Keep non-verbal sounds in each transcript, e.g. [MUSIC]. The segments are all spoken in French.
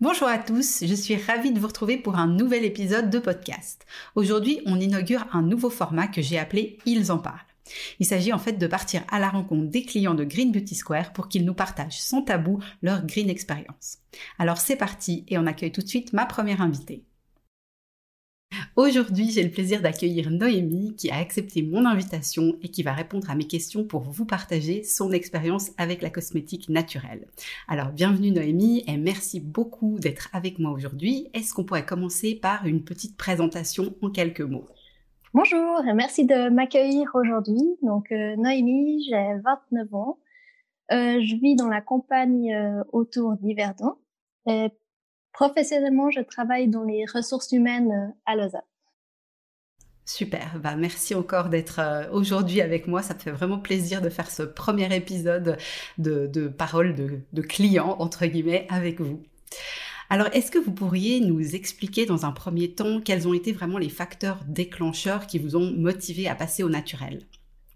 Bonjour à tous, je suis ravie de vous retrouver pour un nouvel épisode de podcast. Aujourd'hui, on inaugure un nouveau format que j'ai appelé Ils en parlent. Il s'agit en fait de partir à la rencontre des clients de Green Beauty Square pour qu'ils nous partagent sans tabou leur green expérience. Alors c'est parti et on accueille tout de suite ma première invitée. Aujourd'hui, j'ai le plaisir d'accueillir Noémie qui a accepté mon invitation et qui va répondre à mes questions pour vous partager son expérience avec la cosmétique naturelle. Alors, bienvenue Noémie et merci beaucoup d'être avec moi aujourd'hui. Est-ce qu'on pourrait commencer par une petite présentation en quelques mots? Bonjour et merci de m'accueillir aujourd'hui. Donc, euh, Noémie, j'ai 29 ans. Euh, je vis dans la campagne euh, autour d'Yverdon. Professionnellement, je travaille dans les ressources humaines euh, à Lausanne. Super, bah merci encore d'être euh, aujourd'hui avec moi. Ça me fait vraiment plaisir de faire ce premier épisode de, de parole de, de client, entre guillemets, avec vous. Alors, est-ce que vous pourriez nous expliquer dans un premier temps quels ont été vraiment les facteurs déclencheurs qui vous ont motivé à passer au naturel?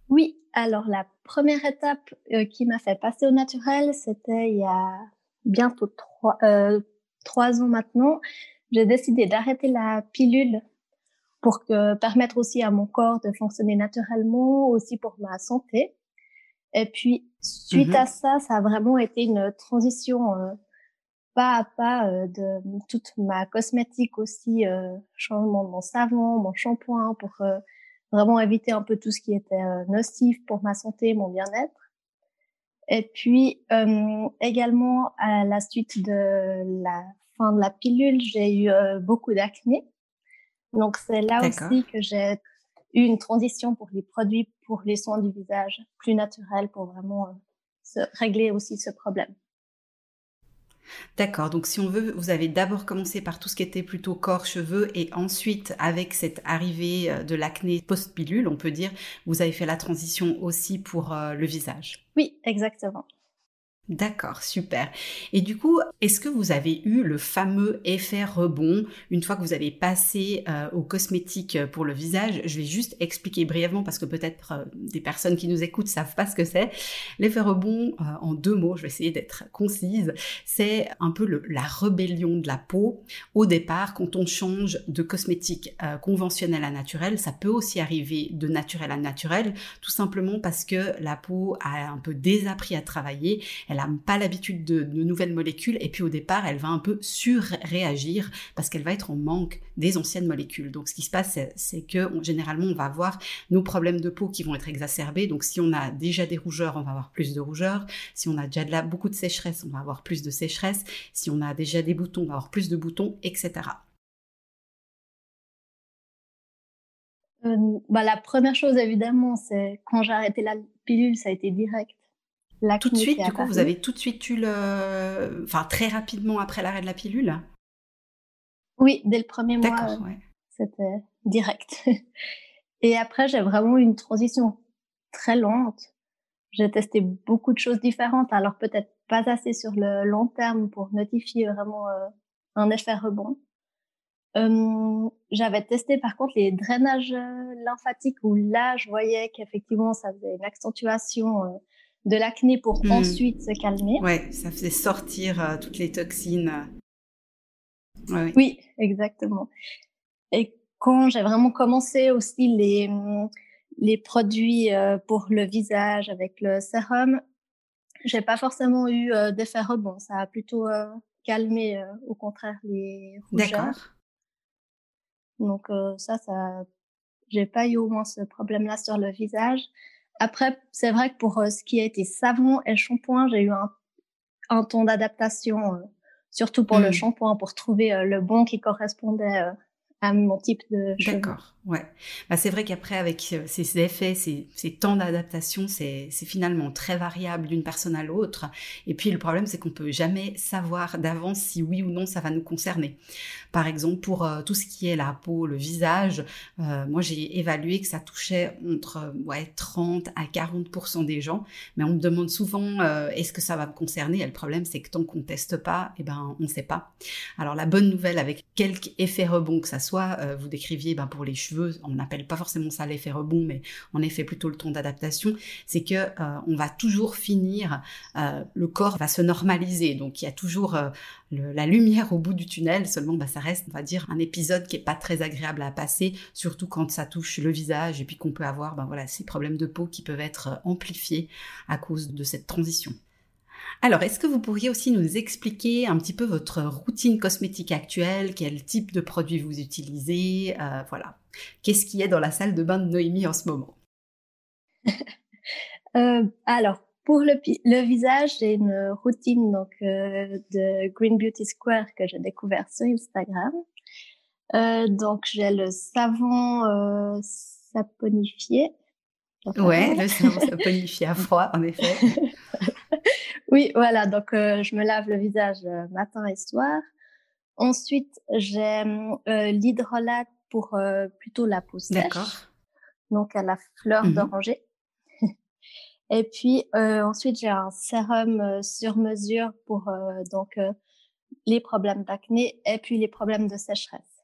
Oui, alors la première étape euh, qui m'a fait passer au naturel, c'était il y a bientôt trois, trois ans maintenant, j'ai décidé d'arrêter la pilule pour que, permettre aussi à mon corps de fonctionner naturellement, aussi pour ma santé. Et puis, suite à mhm. ça, ça a vraiment été une transition euh, pas à pas euh, de toute ma cosmétique aussi, euh, changement de mon savon, mon shampoing pour euh, vraiment éviter un peu tout ce qui était nocif pour ma santé, mon bien-être. Et puis euh, également à la suite de la fin de la pilule, j'ai eu euh, beaucoup d'acné. Donc c'est là aussi que j'ai eu une transition pour les produits pour les soins du visage plus naturels pour vraiment euh, se régler aussi ce problème. D'accord, donc si on veut, vous avez d'abord commencé par tout ce qui était plutôt corps, cheveux, et ensuite, avec cette arrivée euh, de l'acné post-pilule, on peut dire, vous avez fait la transition aussi pour euh, le visage. Oui, exactement. D'accord, super. Et du coup, est-ce que vous avez eu le fameux effet rebond une fois que vous avez passé euh, aux cosmétiques pour le visage? Je vais juste expliquer brièvement parce que peut-être euh, des personnes qui nous écoutent savent pas ce que c'est. L'effet rebond, euh, en deux mots, je vais essayer d'être concise, c'est un peu la rébellion de la peau. Au départ, quand on change de cosmétique conventionnel à naturel, ça peut aussi arriver de naturel à naturel, tout simplement parce que la peau a un peu désappris à travailler n'a pas l'habitude de, nouvelles molécules et puis au départ, elle va un peu surréagir parce qu'elle va être en manque des anciennes molécules. Donc ce qui se passe, c'est que généralement, on va avoir nos problèmes de peau qui vont être exacerbés. Donc si on a déjà des rougeurs, on va avoir plus de rougeurs. Si on a déjà de beaucoup de sécheresse, on va avoir plus de sécheresse. Si on a déjà des boutons, on va avoir plus de boutons, etc. Euh, bah, la première chose, évidemment, c'est quand j'ai arrêté la pilule, ça a été direct tout de suite, du coup, vous avez tout de suite eu le. Enfin, très rapidement après l'arrêt de la pilule? Oui, dès le premier mois. Euh, c'était direct. [LAUGHS] Et après, j'ai vraiment eu une transition très lente. J'ai testé beaucoup de choses différentes, alors peut-être pas assez sur le long terme pour notifier vraiment euh, un effet rebond. Euh, j'avais testé par contre les drainages lymphatiques où là, je voyais qu'effectivement, ça faisait une accentuation de l'acné pour hmm. ensuite se calmer. Ouais, ça faisait sortir euh, toutes les toxines. Oui, exactement. Et quand j'ai vraiment commencé aussi les, les produits euh, pour le visage avec le sérum, j'ai pas forcément eu euh, d'effet rebond. Ça a plutôt calmé, au contraire, les rougeurs. D'accord. Donc ça, ça, j'ai pas eu au moins ce problème-là sur le visage. Après, c'est vrai que pour euh, ce qui a été savon et shampoing, j'ai eu un, un temps d'adaptation, euh, surtout pour le mmh. shampoing, pour trouver euh, le bon qui correspondait à mon type de. D'accord, ouais. Bah, c'est vrai qu'après, avec euh, ces effets, ces, temps d'adaptation, c'est finalement très variable d'une personne à l'autre. Et puis le problème, c'est qu'on peut jamais savoir d'avance si oui ou non ça va nous concerner. Par exemple, pour euh, tout ce qui est la peau, le visage, euh, moi j'ai évalué que ça touchait entre ouais, 30 à 40% des gens. Mais on me demande souvent, est-ce que ça va me concerner? Et le problème, c'est que tant qu'on teste pas, eh ben, on ne sait pas. Alors la bonne nouvelle avec quelques effets rebonds que ça soit, euh, vous décriviez ben, pour les cheveux, on n'appelle pas forcément ça l'effet rebond, mais en effet plutôt le ton d'adaptation, c'est que euh, on va toujours finir, euh, le corps va se normaliser, donc il y a toujours la lumière au bout du tunnel, seulement ben, ça reste, on va dire, un épisode qui est pas très agréable à passer, surtout quand ça touche le visage et puis qu'on peut avoir ben, voilà, ces problèmes de peau qui peuvent être amplifiés à cause de cette transition. Alors, est-ce que vous pourriez aussi nous expliquer un petit peu votre routine cosmétique actuelle, quel type de produits vous utilisez, euh, voilà. Qu'est-ce qui est dans la salle de bain de Noémie en ce moment? [LAUGHS] Euh, Alors, pour le, visage, j'ai une routine donc euh, de Green Beauty Square que j'ai découvert sur Instagram. donc, j'ai le savon saponifié. Ouais, le savon saponifié à froid, en effet. [LAUGHS] Oui, voilà. Donc, euh, je me lave le visage euh, matin et soir. Ensuite, j'ai euh, l'hydrolat pour plutôt la peau sèche. D'accord. Donc, à la fleur mmh d'oranger. [LAUGHS] et puis, ensuite, j'ai un sérum sur mesure pour donc les problèmes d'acné et puis les problèmes de sécheresse.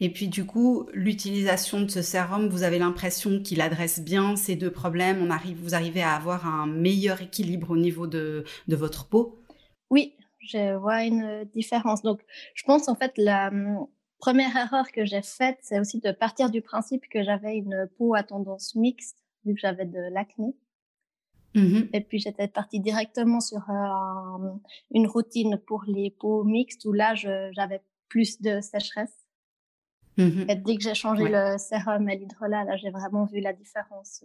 Et puis du coup, l'utilisation de ce sérum, vous avez l'impression qu'il adresse bien ces deux problèmes. On arrive, vous arrivez à avoir un meilleur équilibre au niveau de, de votre peau Oui, je vois une différence. Donc, je pense en fait la hum, première erreur que j'ai faite, c'est aussi de partir du principe que j'avais une peau à tendance mixte, vu que j'avais de l'acné. Mmh Et puis j'étais partie directement sur euh, une routine pour les peaux mixtes où là j'avais plus de sécheresse. Mmh dès que j'ai changé le sérum à l'hydrolat, là, j'ai vraiment vu la différence,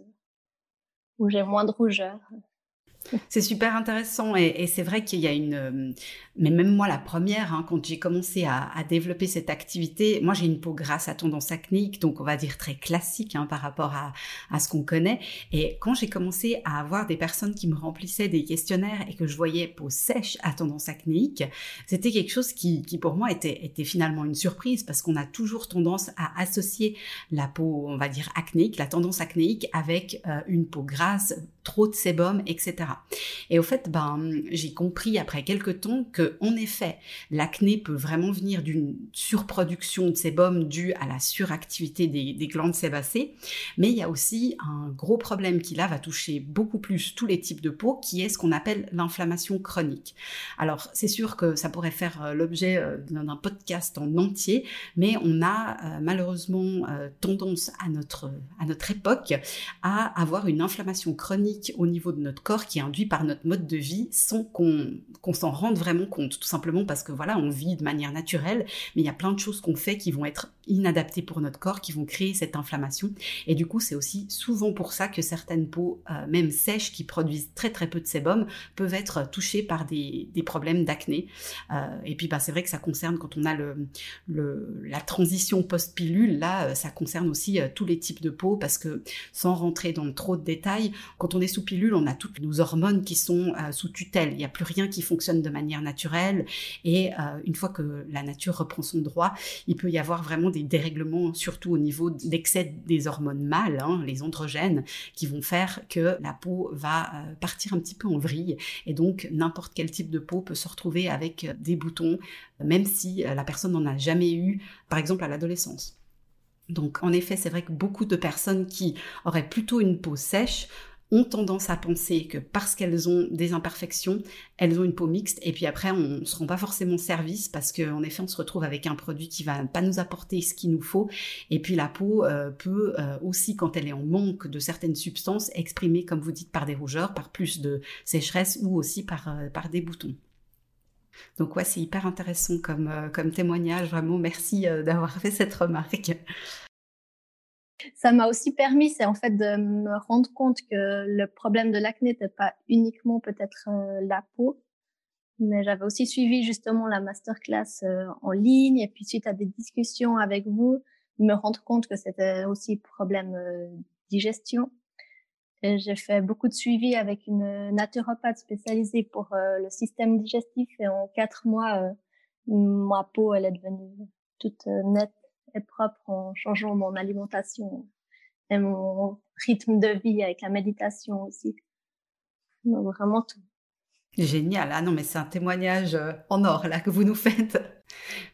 où j'ai moins de rougeur. C'est super intéressant et, c'est vrai qu'il y a une, euh, mais même moi la première, hein, quand j'ai commencé à, développer cette activité, moi j'ai une peau grasse à tendance acnéique, donc on va dire très classique hein, par rapport à, ce qu'on connaît. Et quand j'ai commencé à avoir des personnes qui me remplissaient des questionnaires et que je voyais peau sèche à tendance acnéique, c'était quelque chose qui, qui pour moi était, était finalement une surprise parce qu'on a toujours tendance à associer la peau, on va dire acnéique, la tendance acnéique avec euh, une peau grasse, trop de sébum, etc. Et au fait, ben, j'ai compris après quelques temps que, en effet, l'acné peut vraiment venir d'une surproduction de sébum due à la suractivité des, glandes sébacées, mais il y a aussi un gros problème qui là va toucher beaucoup plus tous les types de peau, qui est ce qu'on appelle l'inflammation chronique. Alors, c'est sûr que ça pourrait faire euh, l'objet euh, d'un podcast en entier, mais on a euh, malheureusement tendance à à notre époque à avoir une inflammation chronique au niveau de notre corps qui est induit par notre mode de vie sans qu'on s'en rende vraiment compte. Tout simplement parce que voilà, on vit de manière naturelle, mais il y a plein de choses qu'on fait qui vont être inadaptées pour notre corps, qui vont créer cette inflammation. Et du coup, c'est aussi souvent pour ça que certaines peaux, euh, même sèches, qui produisent très très peu de sébum, peuvent être touchées par des, des problèmes d'acné. Euh, et puis, bah, c'est vrai que ça concerne quand on a le, le la transition post-pilule, là, euh, ça concerne aussi tous les types de peau parce que sans rentrer dans trop de détails, quand on est sous pilule, on a toutes nos hormones qui sont euh, sous tutelle. Il n'y a plus rien qui fonctionne de manière naturelle. Et euh, une fois que la nature reprend son droit, il peut y avoir vraiment des dérèglements, surtout au niveau d'excès des hormones mâles, hein, les androgènes, qui vont faire que la peau va euh, partir un petit peu en vrille. Et donc, n'importe quel type de peau peut se retrouver avec des boutons, même si la personne n'en a jamais eu, par exemple à l'adolescence. Donc en effet, c'est vrai que beaucoup de personnes qui auraient plutôt une peau sèche ont tendance à penser que parce qu'elles ont des imperfections, elles ont une peau mixte et puis après on se rend pas forcément service parce qu'en effet on se retrouve avec un produit qui va pas nous apporter ce qu'il nous faut et puis la peau euh, peut euh, aussi quand elle est en manque de certaines substances exprimer comme vous dites par des rougeurs, par plus de sécheresse ou aussi par, euh, des boutons. Donc ouais, c'est hyper intéressant comme, comme témoignage, vraiment merci d'avoir fait cette remarque ça m'a aussi permis, c'est en fait de me rendre compte que le problème de l'acné n'était pas uniquement peut-être euh, la peau, Mais j'avais aussi suivi justement la masterclass en ligne et puis suite à des discussions avec vous, me rendre compte que c'était aussi problème digestion. J'ai fait beaucoup de suivi avec une naturopathe spécialisée pour le système digestif et en quatre mois, ma peau elle est devenue toute nette et propre en changeant mon alimentation et mon rythme de vie avec la méditation aussi. Vraiment tout. Génial. Ah non, mais c'est un témoignage en or là que vous nous faites.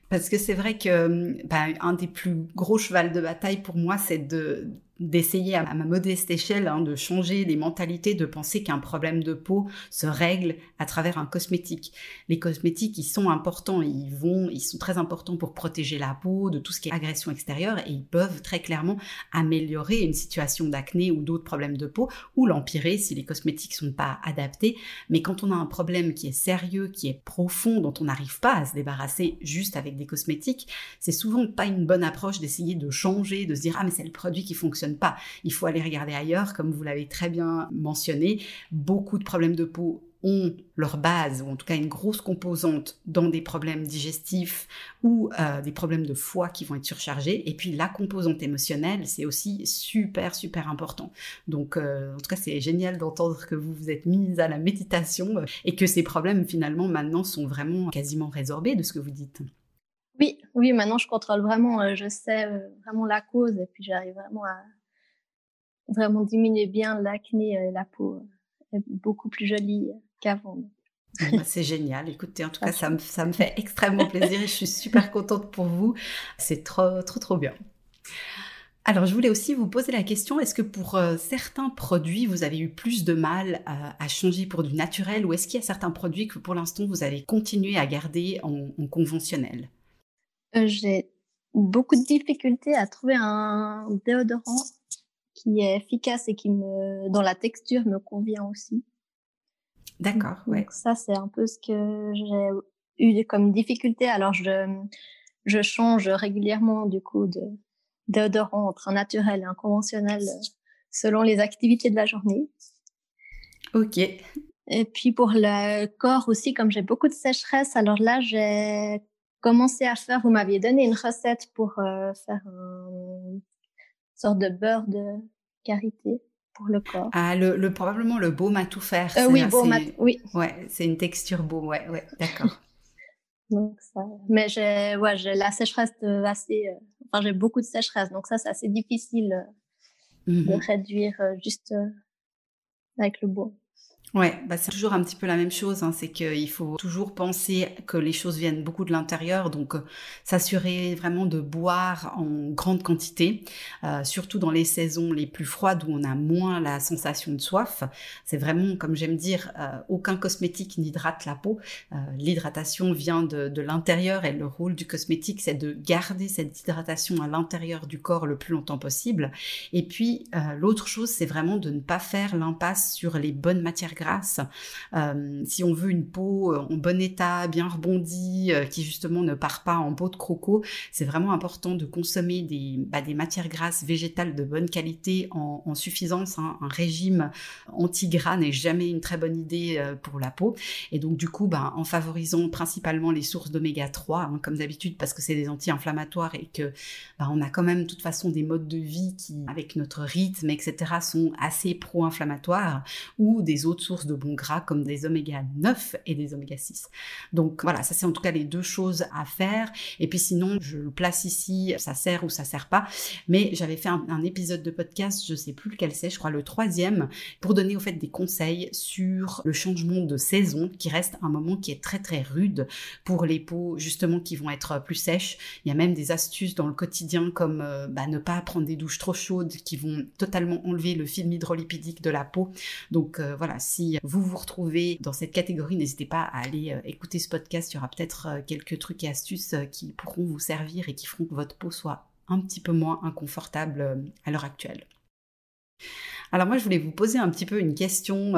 Parce que c'est vrai que ben, un des plus gros chevals de bataille pour moi, c'est de d'essayer à ma modeste échelle hein, de changer les mentalités, de penser qu'un problème de peau se règle à travers un cosmétique. Les cosmétiques, ils sont importants, ils vont, ils sont très importants pour protéger la peau de tout ce qui est agression extérieure et ils peuvent très clairement améliorer une situation d'acné ou d'autres problèmes de peau ou l'empirer si les cosmétiques sont pas adaptés. Mais quand on a un problème qui est sérieux, qui est profond, dont on n'arrive pas à se débarrasser juste avec des cosmétiques, c'est souvent pas une bonne approche d'essayer de changer, de se dire ah mais c'est le produit qui fonctionne pas. Il faut aller regarder ailleurs, comme vous l'avez très bien mentionné. Beaucoup de problèmes de peau ont leur base, ou en tout cas une grosse composante dans des problèmes digestifs ou euh, des problèmes de foie qui vont être surchargés. Et puis la composante émotionnelle, c'est aussi super, super important. Donc euh, en tout cas, c'est génial d'entendre que vous vous êtes mise à la méditation euh, et que ces problèmes finalement maintenant sont vraiment quasiment résorbés de ce que vous dites. Oui, oui, maintenant je contrôle vraiment, je sais vraiment la cause et puis j'arrive vraiment à, vraiment diminuer bien l'acné et la peau est beaucoup plus jolie qu'avant. Ah bah, c'est génial. Écoutez, en tout cas, ça me, ça me fait extrêmement plaisir et je suis super contente pour vous. C'est trop, trop, trop bien. Alors, je voulais aussi vous poser la question, est-ce que pour euh, certains produits, vous avez eu plus de mal à changer pour du naturel ou est-ce qu'il y a certains produits que pour l'instant, vous avez continué à garder en, conventionnel? Euh, J'ai beaucoup de difficultés à trouver un déodorant qui est efficace et qui me, dans la texture, me convient aussi. D'accord, ouais. Ça, c'est un peu ce que j'ai eu comme difficulté. Alors, je, je change régulièrement, du coup, de, déodorant entre un naturel et un conventionnel selon les activités de la journée. Ok. Et puis pour le corps aussi, comme j'ai beaucoup de sécheresse, alors là, j'ai commencé à faire, vous m'aviez donné une recette pour euh, faire un sorte de beurre de karité pour le corps. Ah, le, probablement le baume à tout faire. Euh, oui, baume à, oui. Ouais, c'est une texture baume, ouais, ouais, d'accord. [LAUGHS] donc ça, mais j'ai, ouais, j'ai la sécheresse assez, euh, enfin j'ai beaucoup de sécheresse, donc ça c'est assez difficile euh, de mhm. réduire juste avec le baume. Ouais, bah c'est toujours un petit peu la même chose. Hein, c'est qu'il faut toujours penser que les choses viennent beaucoup de l'intérieur, donc euh, s'assurer vraiment de boire en grande quantité, euh, surtout dans les saisons les plus froides où on a moins la sensation de soif. C'est vraiment, comme j'aime dire, euh, aucun cosmétique n'hydrate la peau. L'hydratation vient de, de l'intérieur et le rôle du cosmétique, c'est de garder cette hydratation à l'intérieur du corps le plus longtemps possible. Et puis l'autre chose, c'est vraiment de ne pas faire l'impasse sur les bonnes matières Euh, si on veut une peau euh, en bon état, bien rebondie, euh, qui justement ne part pas en peau de croco, c'est vraiment important de consommer des, bah, matières grasses végétales de bonne qualité en, suffisance. Hein. Un régime anti-gras n'est jamais une très bonne idée pour la peau. Et donc du coup, bah, en favorisant principalement les sources d'oméga 3, hein, comme d'habitude, parce que c'est des anti-inflammatoires et que bah, on a quand même de toute façon des modes de vie qui, avec notre rythme, etc., sont assez pro-inflammatoires, ou des autres sources de bons gras comme des oméga 9 et des oméga 6. Donc voilà, ça c'est en tout cas les deux choses à faire. Et puis sinon, je le place ici, ça sert ou ça sert pas. Mais j'avais fait un, épisode de podcast, je sais plus lequel c'est, je crois le troisième, pour donner au fait des conseils sur le changement de saison, qui reste un moment qui est très très rude pour les peaux justement qui vont être plus sèches. Il y a même des astuces dans le quotidien comme euh, bah, ne pas prendre des douches trop chaudes qui vont totalement enlever le film hydrolipidique de la peau. Donc euh, voilà, si vous vous retrouvez dans cette catégorie, n'hésitez pas à aller euh, écouter ce podcast. Il y aura peut-être euh, quelques trucs et astuces euh, qui pourront vous servir et qui feront que votre peau soit un petit peu moins inconfortable à l'heure actuelle. Alors moi, je voulais vous poser un petit peu une question,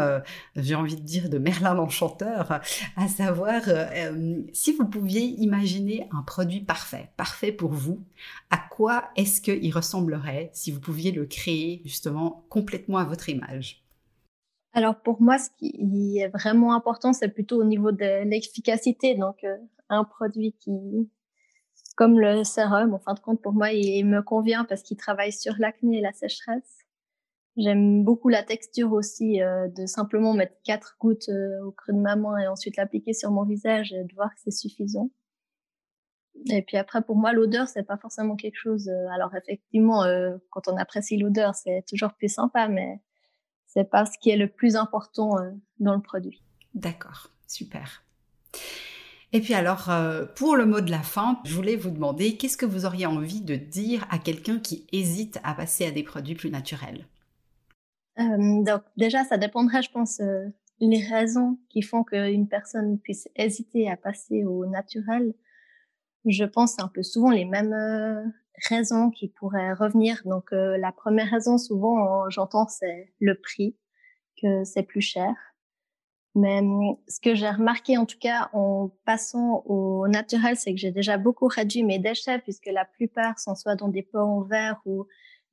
j'ai envie de dire de Merlin l'Enchanteur, à savoir si vous pouviez imaginer un produit parfait, parfait pour vous, à quoi est-ce qu'il ressemblerait si vous pouviez le créer justement complètement à votre image? Alors pour moi, ce qui est vraiment important, c'est plutôt au niveau de l'efficacité. Donc euh, un produit qui, comme le sérum, en fin de compte, pour moi, il me convient parce qu'il travaille sur l'acné et la sécheresse. J'aime beaucoup la texture aussi euh, de simplement mettre quatre gouttes euh, au creux de ma main et ensuite l'appliquer sur mon visage et de voir que c'est suffisant. Et puis après, pour moi, l'odeur, c'est pas forcément quelque chose. Alors effectivement, quand on apprécie l'odeur, c'est toujours plus sympa, mais c'est pas ce qui est le plus important dans le produit. D'accord, super. Et puis alors, pour le mot de la fin, je voulais vous demander qu'est-ce que vous auriez envie de dire à quelqu'un qui hésite à passer à des produits plus naturels? Euh, donc déjà, ça dépendrait, je pense, euh, les raisons qui font qu'une personne puisse hésiter à passer au naturel. Je pense un peu souvent les mêmes euh, raisons qui pourraient revenir. Donc la première raison, souvent, j'entends, c'est le prix, que c'est plus cher. Mais ce que j'ai remarqué, en tout cas, en passant au naturel, c'est que j'ai déjà beaucoup réduit mes déchets puisque la plupart sont soit dans des pots en verre ou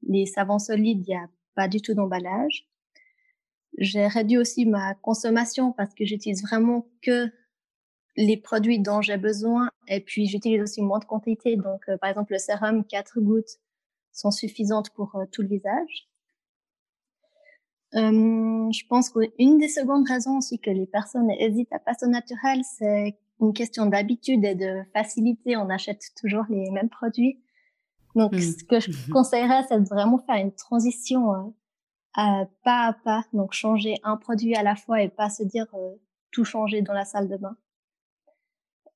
les savons solides, il y a pas du tout d'emballage. J'ai réduit aussi ma consommation parce que j'utilise vraiment que les produits dont j'ai besoin et puis j'utilise aussi moins de quantité. Donc, euh, par exemple, le sérum, quatre gouttes sont suffisantes pour euh, tout le visage. Euh, je pense qu'une des secondes raisons aussi que les personnes hésitent à passer au naturel, c'est une question d'habitude et de facilité. On achète toujours les mêmes produits. Donc, mmh. ce que je [LAUGHS] conseillerais, c'est de vraiment faire une transition euh, pas à pas. Donc, changer un produit à la fois et pas se dire euh, tout changer dans la salle de bain.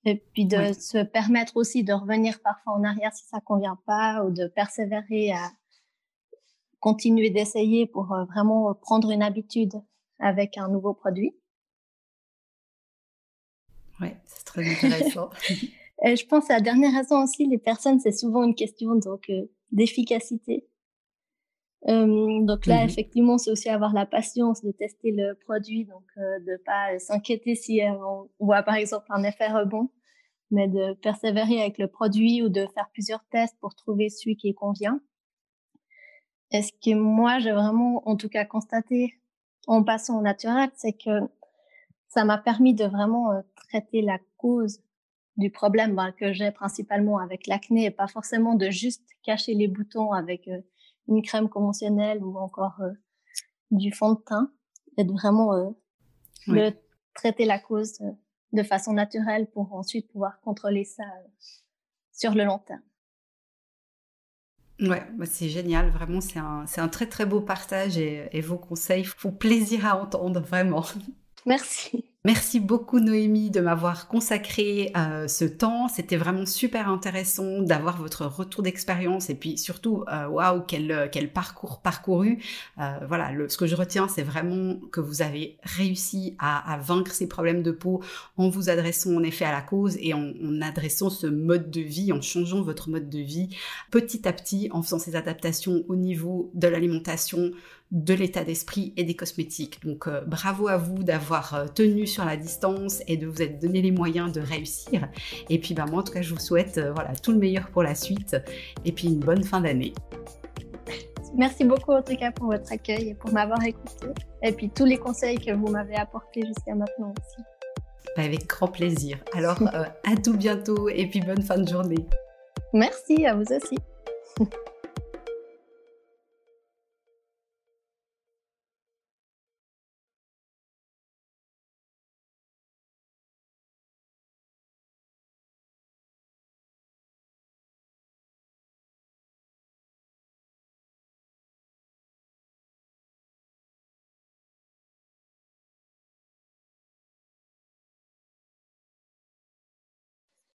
Et puis de se permettre aussi de revenir parfois en arrière si ça convient pas ou de persévérer à continuer d'essayer pour euh, vraiment prendre une habitude avec un nouveau produit. Oui, c'est très intéressant. [LAUGHS] [LAUGHS] Et je pense à la dernière raison aussi, les personnes, c'est souvent une question donc euh, d'efficacité. Euh, donc là, mmh effectivement, c'est aussi avoir la patience de tester le produit, donc euh, de pas s'inquiéter si euh, on voit par exemple un effet rebond, mais de persévérer avec le produit ou de faire plusieurs tests pour trouver celui qui convient. Et ce que moi, j'ai vraiment, en tout cas, constaté en passant au naturel, c'est que ça m'a permis de vraiment traiter la cause du problème ben, que j'ai principalement avec l'acné et pas forcément de juste cacher les boutons avec euh, une crème conventionnelle ou encore euh, du fond de teint et de vraiment euh, traiter la cause de façon naturelle pour ensuite pouvoir contrôler ça sur le long terme. Ouais, bah, c'est génial, vraiment, c'est un, un, très très beau partage et, et vos conseils font plaisir à entendre, vraiment. Merci. Merci beaucoup Noémie de m'avoir consacré euh, ce temps. C'était vraiment super intéressant d'avoir votre retour d'expérience et puis surtout, euh, waouh, quel, quel parcours parcouru. Euh, voilà, ce que je retiens, c'est vraiment que vous avez réussi à, vaincre ces problèmes de peau en vous adressant en effet à la cause et en adressant ce mode de vie, en changeant votre mode de vie petit à petit, en faisant ces adaptations au niveau de l'alimentation, de l'état d'esprit et des cosmétiques. Donc euh, bravo à vous d'avoir euh, tenu sur la distance et de vous être donné les moyens de réussir. Et puis bah, moi en tout cas je vous souhaite euh, voilà tout le meilleur pour la suite et puis une bonne fin d'année. Merci beaucoup en tout cas pour votre accueil et pour m'avoir écouté et puis tous les conseils que vous m'avez apportés jusqu'à maintenant aussi. Bah, avec grand plaisir. Alors à tout bientôt et puis bonne fin de journée. Merci à vous aussi. [LAUGHS]